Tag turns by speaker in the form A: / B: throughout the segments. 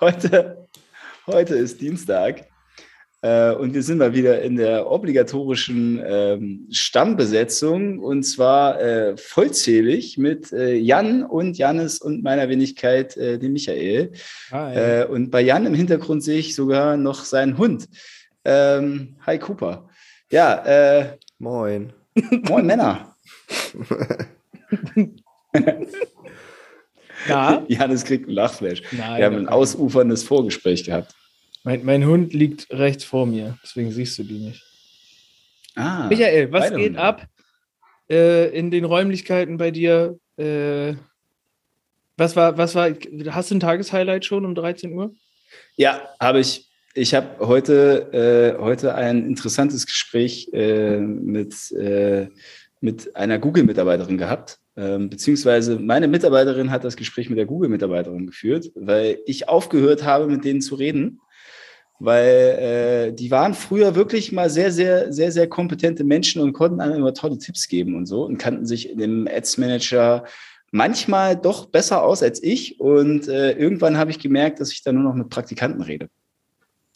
A: Heute, heute ist Dienstag äh, und wir sind mal wieder in der obligatorischen ähm, Stammbesetzung und zwar äh, vollzählig mit äh, Jan und Janis und meiner Wenigkeit, äh, dem Michael. Hi. Äh, und bei Jan im Hintergrund sehe ich sogar noch seinen Hund. Ähm, hi Cooper. Ja, äh,
B: moin.
A: Moin Männer. Ja. Janis kriegt einen Lachflash. Nein, Wir haben ein ausuferndes Vorgespräch gehabt.
C: Mein, mein, Hund liegt rechts vor mir, deswegen siehst du die nicht. Ah, Michael, was geht Hunde. ab äh, in den Räumlichkeiten bei dir? Äh, was war, was war, hast du ein Tageshighlight schon um 13 Uhr?
A: Ja, habe ich. Ich habe heute, äh, heute ein interessantes Gespräch äh, mit, äh, mit einer Google-Mitarbeiterin gehabt. Ähm, beziehungsweise meine Mitarbeiterin hat das Gespräch mit der Google-Mitarbeiterin geführt, weil ich aufgehört habe, mit denen zu reden. Weil äh, die waren früher wirklich mal sehr, sehr, sehr, sehr kompetente Menschen und konnten einem immer tolle Tipps geben und so und kannten sich in dem Ads-Manager manchmal doch besser aus als ich. Und äh, irgendwann habe ich gemerkt, dass ich da nur noch mit Praktikanten rede.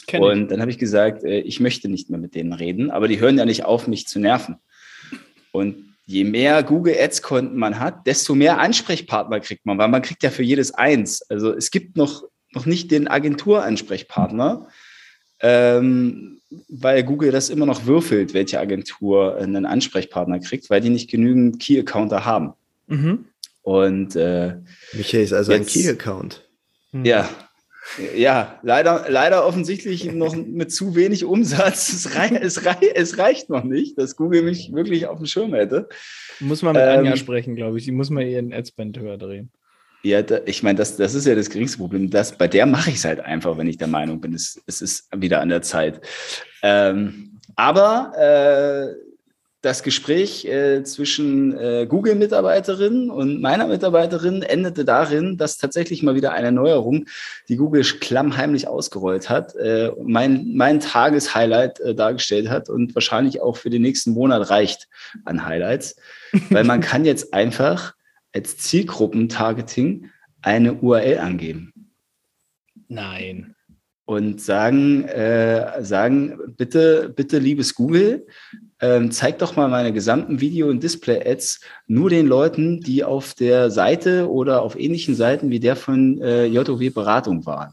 A: Kenn und ich. dann habe ich gesagt, äh, ich möchte nicht mehr mit denen reden, aber die hören ja nicht auf, mich zu nerven. Und je mehr Google Ads-Konten man hat, desto mehr Ansprechpartner kriegt man, weil man kriegt ja für jedes eins. Also es gibt noch, noch nicht den Agenturansprechpartner, ähm, weil Google das immer noch würfelt, welche Agentur einen Ansprechpartner kriegt, weil die nicht genügend Key-Accounter haben. Mhm. Und äh,
B: Michael ist also jetzt, ein Key-Account.
A: Ja, ja, leider, leider offensichtlich noch mit zu wenig Umsatz. Es, rei es, rei es, reicht noch nicht, dass Google mich wirklich auf dem Schirm hätte.
C: Muss man mit ähm, Anja sprechen, glaube ich. Die muss mal ihren Adspend höher drehen.
A: Ja, da, ich meine, das, das ist ja das geringste Problem. Das, bei der mache ich es halt einfach, wenn ich der Meinung bin, es, es ist wieder an der Zeit. Ähm, aber äh, das Gespräch äh, zwischen äh, Google-Mitarbeiterin und meiner Mitarbeiterin endete darin, dass tatsächlich mal wieder eine Neuerung, die Google klammheimlich ausgerollt hat, äh, mein, mein Tageshighlight äh, dargestellt hat und wahrscheinlich auch für den nächsten Monat reicht an Highlights, weil man kann jetzt einfach als Zielgruppentargeting eine URL angeben.
C: Nein
A: und sagen, äh, sagen bitte, bitte, liebes Google, ähm, zeig doch mal meine gesamten Video- und Display-Ads nur den Leuten, die auf der Seite oder auf ähnlichen Seiten wie der von äh, JOW Beratung waren.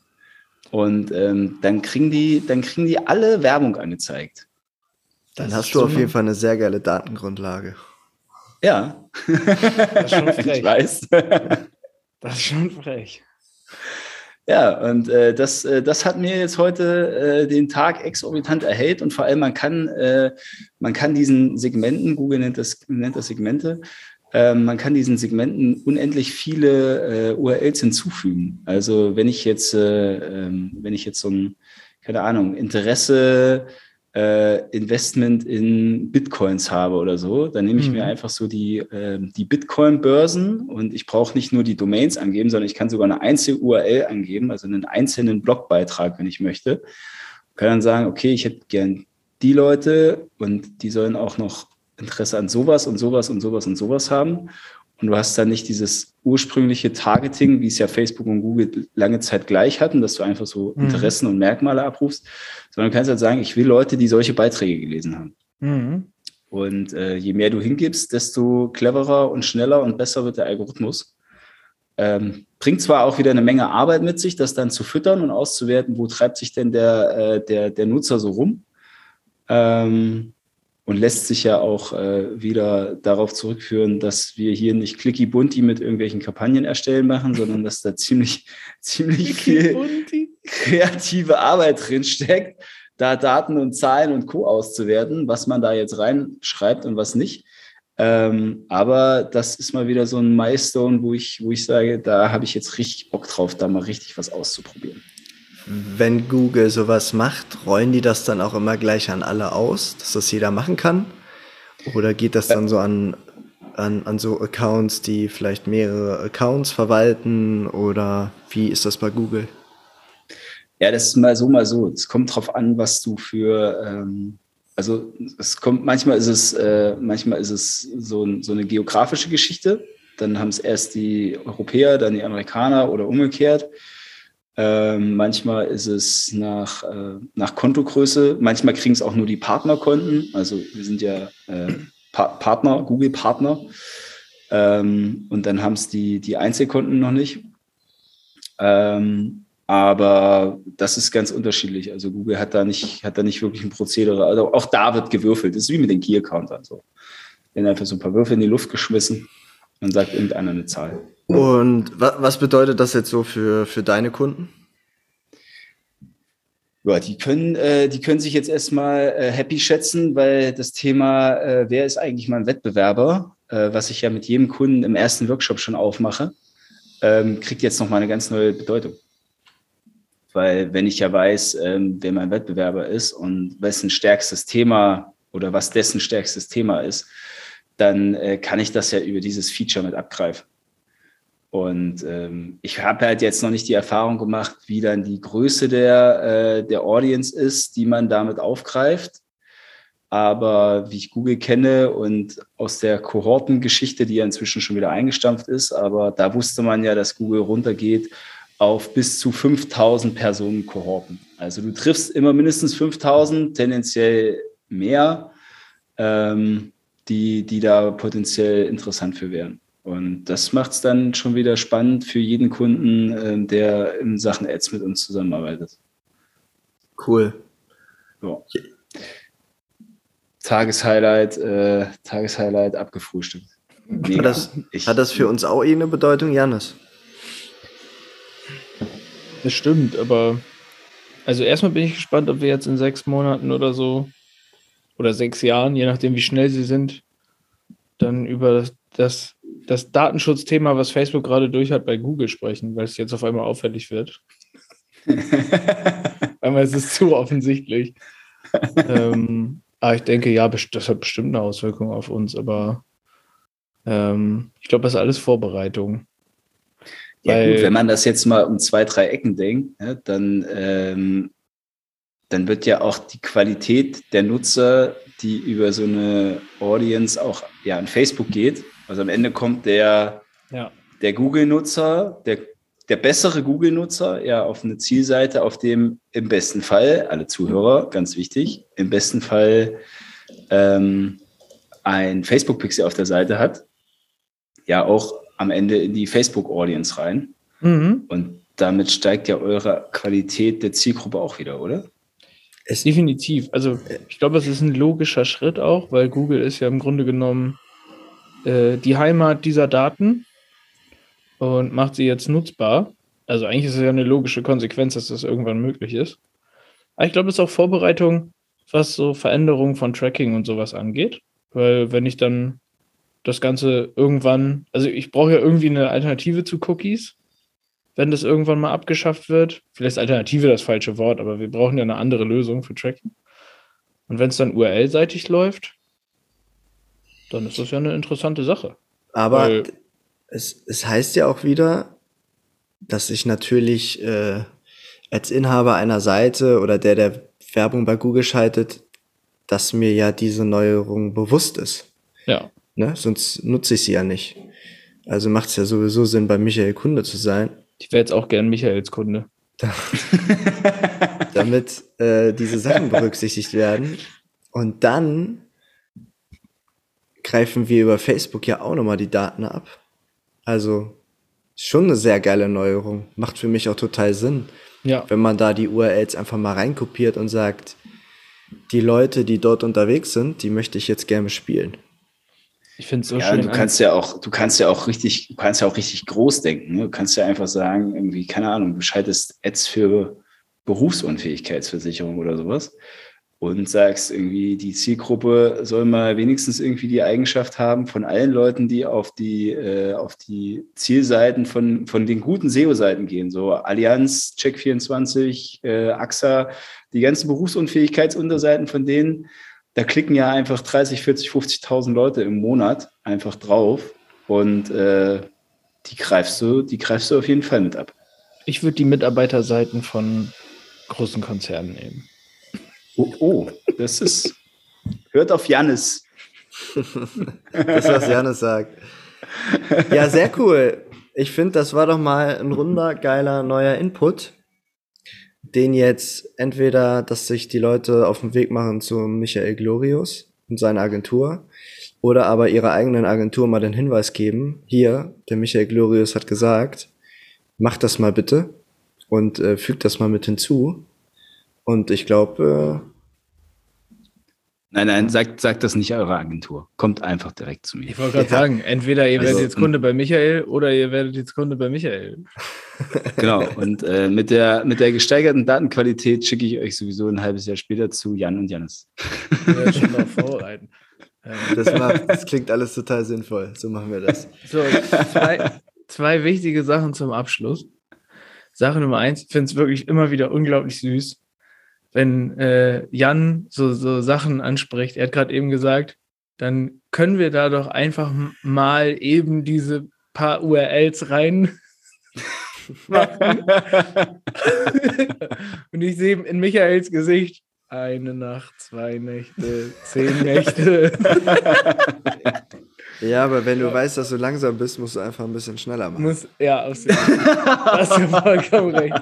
A: Und ähm, dann kriegen die, dann kriegen die alle Werbung angezeigt.
B: Dann hast du auf jeden Fall eine sehr geile Datengrundlage.
A: Ja. Das ist schon frech. Ich weiß.
C: Das ist schon frech.
A: Ja, und äh, das, äh, das hat mir jetzt heute äh, den Tag exorbitant erhellt und vor allem man kann, äh, man kann diesen Segmenten, Google nennt das, nennt das Segmente, ähm, man kann diesen Segmenten unendlich viele äh, URLs hinzufügen. Also wenn ich jetzt, äh, ähm, wenn ich jetzt so ein, keine Ahnung, Interesse äh, Investment in Bitcoins habe oder so, dann nehme ich mhm. mir einfach so die, äh, die Bitcoin-Börsen und ich brauche nicht nur die Domains angeben, sondern ich kann sogar eine einzelne URL angeben, also einen einzelnen Blogbeitrag, wenn ich möchte. Kann dann sagen, okay, ich hätte gern die Leute und die sollen auch noch Interesse an sowas und sowas und sowas und sowas haben. Und du hast dann nicht dieses ursprüngliche Targeting, wie es ja Facebook und Google lange Zeit gleich hatten, dass du einfach so mhm. Interessen und Merkmale abrufst, sondern du kannst halt sagen, ich will Leute, die solche Beiträge gelesen haben. Mhm. Und äh, je mehr du hingibst, desto cleverer und schneller und besser wird der Algorithmus. Ähm, bringt zwar auch wieder eine Menge Arbeit mit sich, das dann zu füttern und auszuwerten, wo treibt sich denn der, äh, der, der Nutzer so rum. Ähm, und lässt sich ja auch äh, wieder darauf zurückführen, dass wir hier nicht clicky bunti mit irgendwelchen Kampagnen erstellen machen, sondern dass da ziemlich, ziemlich viel kreative Arbeit drin steckt, da Daten und Zahlen und Co. auszuwerten, was man da jetzt reinschreibt und was nicht. Ähm, aber das ist mal wieder so ein Milestone, wo ich, wo ich sage, da habe ich jetzt richtig Bock drauf, da mal richtig was auszuprobieren.
B: Wenn Google sowas macht, rollen die das dann auch immer gleich an alle aus, dass das jeder machen kann? Oder geht das dann so an, an, an so Accounts, die vielleicht mehrere Accounts verwalten? Oder wie ist das bei Google?
A: Ja, das ist mal so, mal so. Es kommt drauf an, was du für, ähm, also es kommt, manchmal ist es, äh, manchmal ist es so, so eine geografische Geschichte. Dann haben es erst die Europäer, dann die Amerikaner oder umgekehrt. Ähm, manchmal ist es nach, äh, nach Kontogröße. Manchmal kriegen es auch nur die Partnerkonten. Also wir sind ja äh, pa Partner, Google-Partner. Ähm, und dann haben es die, die Einzelkonten noch nicht. Ähm, aber das ist ganz unterschiedlich. Also Google hat da nicht, hat da nicht wirklich ein Prozedere. Also auch da wird gewürfelt. Das ist wie mit den Key-Accountern. So. Werden einfach so ein paar Würfel in die Luft geschmissen und sagt irgendeiner eine Zahl.
B: Und was bedeutet das jetzt so für, für deine Kunden?
A: Ja, die können, äh, die können sich jetzt erstmal äh, happy schätzen, weil das Thema, äh, wer ist eigentlich mein Wettbewerber, äh, was ich ja mit jedem Kunden im ersten Workshop schon aufmache, ähm, kriegt jetzt nochmal eine ganz neue Bedeutung. Weil wenn ich ja weiß, ähm, wer mein Wettbewerber ist und wessen stärkstes Thema oder was dessen stärkstes Thema ist, dann äh, kann ich das ja über dieses Feature mit abgreifen. Und ähm, ich habe halt jetzt noch nicht die Erfahrung gemacht, wie dann die Größe der, äh, der Audience ist, die man damit aufgreift. Aber wie ich Google kenne und aus der Kohortengeschichte, die ja inzwischen schon wieder eingestampft ist, aber da wusste man ja, dass Google runtergeht auf bis zu 5000 Personen Kohorten. Also du triffst immer mindestens 5000, tendenziell mehr, ähm, die, die da potenziell interessant für wären. Und das macht es dann schon wieder spannend für jeden Kunden, äh, der in Sachen Ads mit uns zusammenarbeitet.
B: Cool.
A: Ja. Tageshighlight, äh, Tageshighlight abgefrühstückt.
B: Hat das, ich, hat das für uns auch eine Bedeutung, Janis?
C: Das stimmt, aber also erstmal bin ich gespannt, ob wir jetzt in sechs Monaten oder so oder sechs Jahren, je nachdem wie schnell sie sind, dann über das, das das Datenschutzthema, was Facebook gerade durch hat, bei Google sprechen, weil es jetzt auf einmal auffällig wird. einmal ist es zu offensichtlich. ähm, aber ich denke, ja, das hat bestimmt eine Auswirkung auf uns, aber ähm, ich glaube, das ist alles Vorbereitung.
A: Ja, gut, wenn man das jetzt mal um zwei, drei Ecken denkt, ja, dann, ähm, dann wird ja auch die Qualität der Nutzer, die über so eine Audience auch ja, an Facebook geht, also am Ende kommt der, ja. der Google-Nutzer, der, der bessere Google-Nutzer, ja, auf eine Zielseite, auf dem im besten Fall, alle Zuhörer, ganz wichtig, im besten Fall ähm, ein Facebook-Pixel auf der Seite hat, ja auch am Ende in die Facebook-Audience rein. Mhm. Und damit steigt ja eure Qualität der Zielgruppe auch wieder, oder?
C: Es definitiv. Also ich glaube, es ist ein logischer Schritt auch, weil Google ist ja im Grunde genommen äh, die Heimat dieser Daten und macht sie jetzt nutzbar. Also eigentlich ist es ja eine logische Konsequenz, dass das irgendwann möglich ist. Aber ich glaube, es ist auch Vorbereitung, was so Veränderungen von Tracking und sowas angeht. Weil wenn ich dann das Ganze irgendwann, also ich brauche ja irgendwie eine Alternative zu Cookies, wenn das irgendwann mal abgeschafft wird. Vielleicht ist Alternative das falsche Wort, aber wir brauchen ja eine andere Lösung für Tracking. Und wenn es dann URL-seitig läuft, dann ist das ja eine interessante Sache.
B: Aber es, es heißt ja auch wieder, dass ich natürlich äh, als Inhaber einer Seite oder der, der Werbung bei Google schaltet, dass mir ja diese Neuerung bewusst ist.
C: Ja.
B: Ne? Sonst nutze ich sie ja nicht. Also macht es ja sowieso Sinn, bei Michael Kunde zu sein.
C: Ich wäre jetzt auch gern Michaels Kunde.
B: damit äh, diese Sachen berücksichtigt werden. Und dann greifen wir über Facebook ja auch nochmal die Daten ab. Also schon eine sehr geile Neuerung. Macht für mich auch total Sinn. Ja. Wenn man da die URLs einfach mal reinkopiert und sagt, die Leute, die dort unterwegs sind, die möchte ich jetzt gerne spielen.
A: Ich finde es so ja, schön. Du kannst ja auch, du kannst ja auch richtig, du kannst ja auch richtig groß denken. Ne? Du kannst ja einfach sagen, irgendwie, keine Ahnung, du schaltest Ads für Berufsunfähigkeitsversicherung oder sowas. und sagst irgendwie, die Zielgruppe soll mal wenigstens irgendwie die Eigenschaft haben von allen Leuten, die auf die, äh, auf die Zielseiten von, von den guten SEO-Seiten gehen, so Allianz, Check24, äh, AXA, die ganzen Berufsunfähigkeitsunterseiten von denen, da klicken ja einfach 30, 40, 50.000 Leute im Monat einfach drauf und äh, die greifst du, die greifst du auf jeden Fall mit ab.
C: Ich würde die Mitarbeiterseiten von großen Konzernen nehmen.
A: Oh, oh, das ist. Hört auf Jannis.
B: das, was Jannis sagt. Ja, sehr cool. Ich finde, das war doch mal ein runder, geiler, neuer Input, den jetzt entweder, dass sich die Leute auf den Weg machen zu Michael Glorius und seiner Agentur oder aber ihrer eigenen Agentur mal den Hinweis geben, hier, der Michael Glorius hat gesagt, macht das mal bitte und äh, fügt das mal mit hinzu. Und ich glaube.
A: Nein, nein, sagt, sagt das nicht eurer Agentur. Kommt einfach direkt zu mir.
C: Ich wollte gerade ja. sagen, entweder ihr werdet also, jetzt Kunde bei Michael oder ihr werdet jetzt Kunde bei Michael.
A: Genau, und äh, mit, der, mit der gesteigerten Datenqualität schicke ich euch sowieso ein halbes Jahr später zu Jan und Janis.
B: Ja, schon mal vorbereiten. Das, macht, das klingt alles total sinnvoll. So machen wir das.
C: So, zwei, zwei wichtige Sachen zum Abschluss. Sache Nummer eins, ich finde es wirklich immer wieder unglaublich süß, wenn äh, Jan so, so Sachen anspricht. Er hat gerade eben gesagt, dann können wir da doch einfach mal eben diese paar URLs rein. Und ich sehe in Michaels Gesicht eine Nacht, zwei Nächte, zehn Nächte.
B: Ja, aber wenn du weißt, dass du langsam bist, musst du einfach ein bisschen schneller machen. Muss,
C: ja, absolut. Hast du vollkommen recht.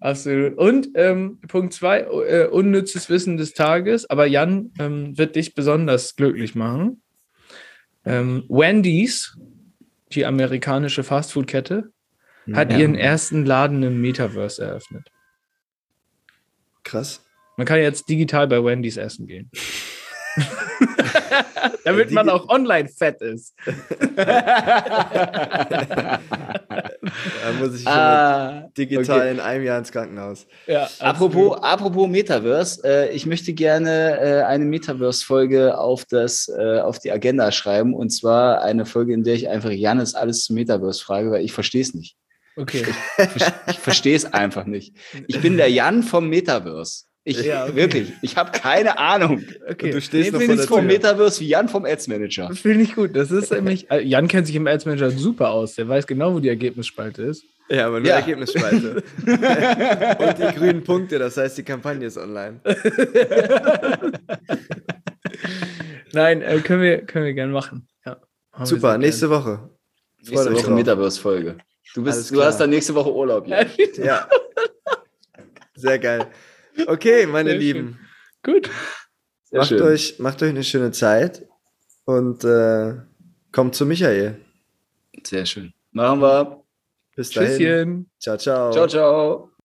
C: Absolut. Und ähm, Punkt zwei, äh, unnützes Wissen des Tages. Aber Jan ähm, wird dich besonders glücklich machen. Ähm, Wendy's, die amerikanische Fastfood-Kette, hat ja. ihren ersten Laden im Metaverse eröffnet.
B: Krass.
C: Man kann jetzt digital bei Wendy's essen gehen. Damit man auch online fett ist.
B: da muss ich ah, digital okay. in einem Jahr ins Krankenhaus.
A: Ja, apropos, apropos Metaverse, äh, ich möchte gerne äh, eine Metaverse-Folge auf, äh, auf die Agenda schreiben. Und zwar eine Folge, in der ich einfach Janis alles zum Metaverse frage, weil ich verstehe es nicht.
C: Okay.
A: Ich, ich verstehe es einfach nicht. Ich bin der Jan vom Metaverse. Ich, ja, okay. Wirklich, ich habe keine Ahnung.
C: Okay. Und
A: du stehst nee, noch vor vom Metaverse wie Jan vom Ads Manager.
C: Das finde ich gut. Das ist nämlich, äh, Jan kennt sich im Ads Manager super aus. Der weiß genau, wo die Ergebnisspalte ist.
B: Ja, aber nur ja. Ergebnisspalte. Und die grünen Punkte, das heißt, die Kampagne ist online.
C: Nein, äh, können wir, können wir gerne machen. Ja,
B: super, nächste gern. Woche.
A: Nächste Woche Metaverse-Folge. Du, bist, du hast dann nächste Woche Urlaub.
B: Ja. ja. Sehr geil. Okay, meine Sehr Lieben.
C: Schön. Gut.
B: macht euch, macht euch eine schöne Zeit und äh, kommt zu Michael.
A: Sehr schön. Machen wir.
B: Bis dahin. Tschüsschen. Ciao, ciao.
A: Ciao, ciao.